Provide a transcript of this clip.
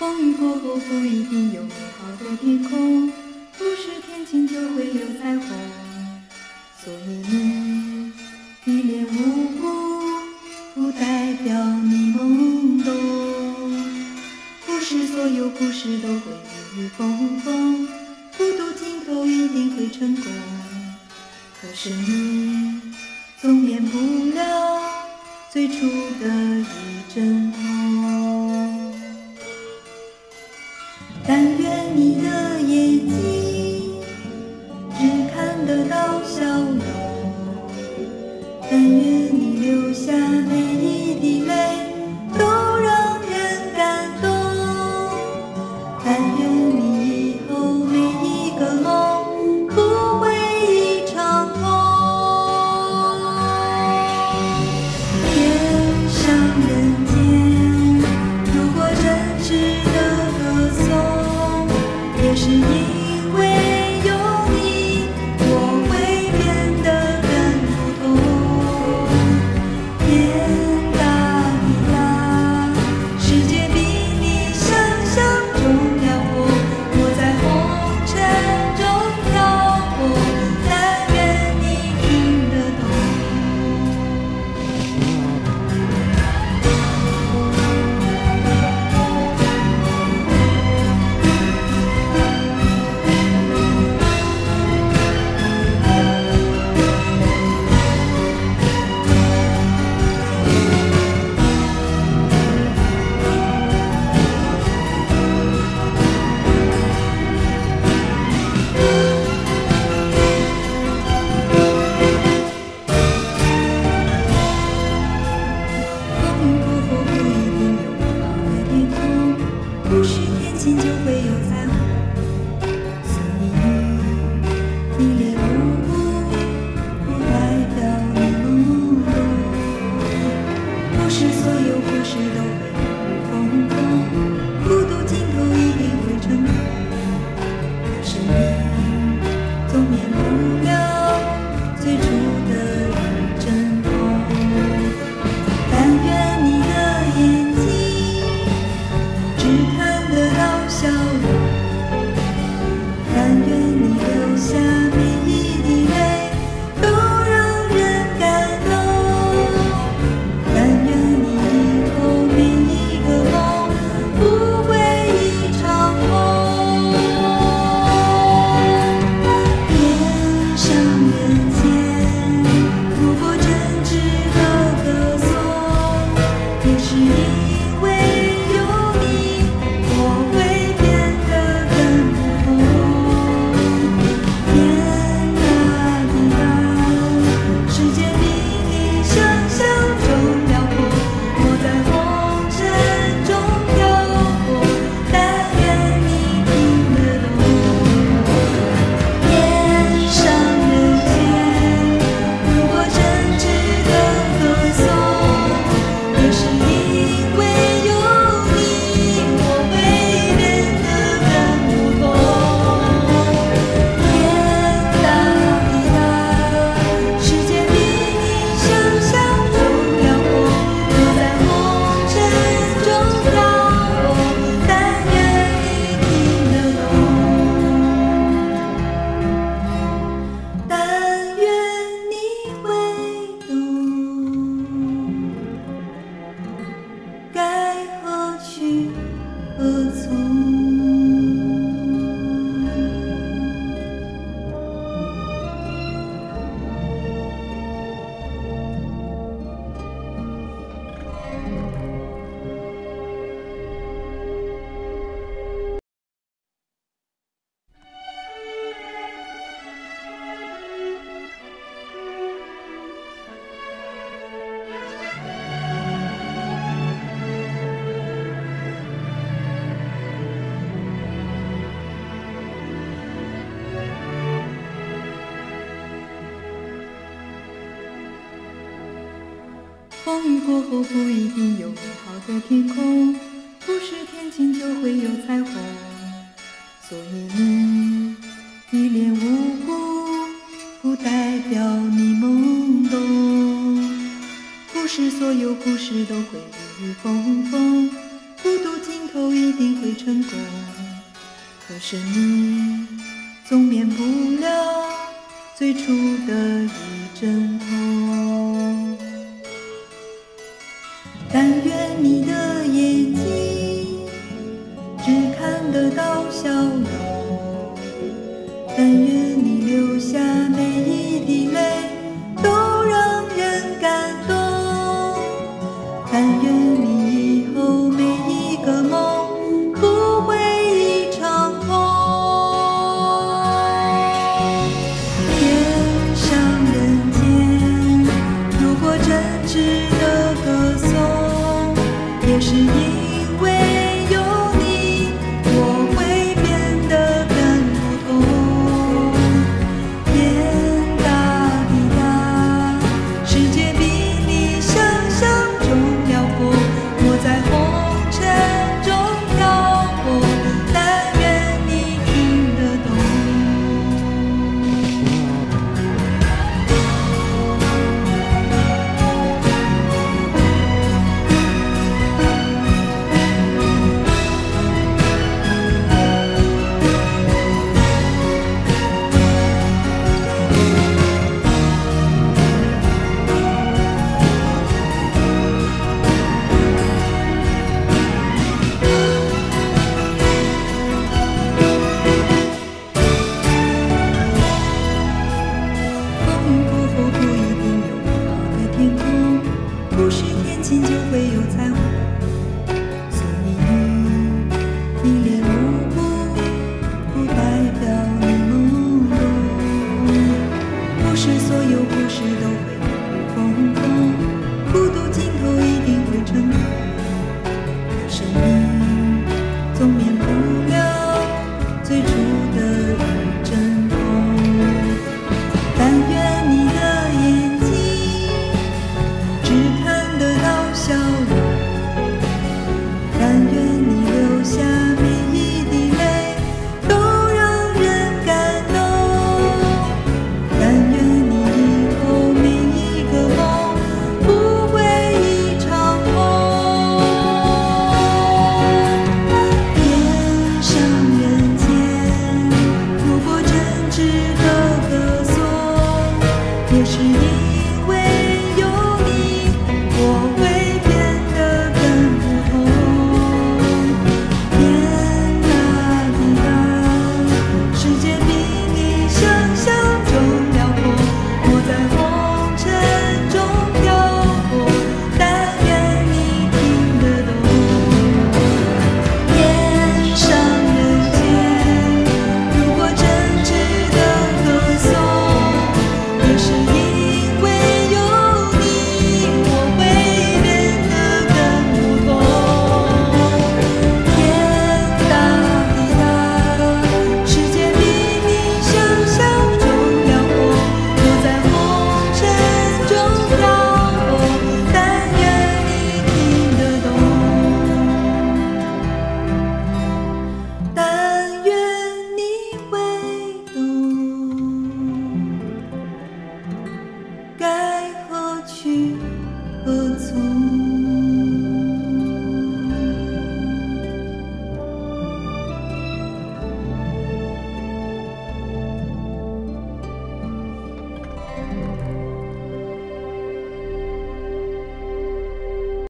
风雨过后不一定有美好的天空，不是天晴就会有彩虹。所以你一脸无辜，不代表你懵懂。不是所有故事都会雨雨风风，孤独尽头一定会成功。可是你总免不了最初的一阵。and you 心就会有风雨过后不一定有美好的天空，不是天晴就会有彩虹。所以你一脸无辜，不代表你懵懂。不是所有故事都会雨雨风风，孤独尽头一定会成功。可是你总免不了最初的一阵痛。愿你心就会有彩虹。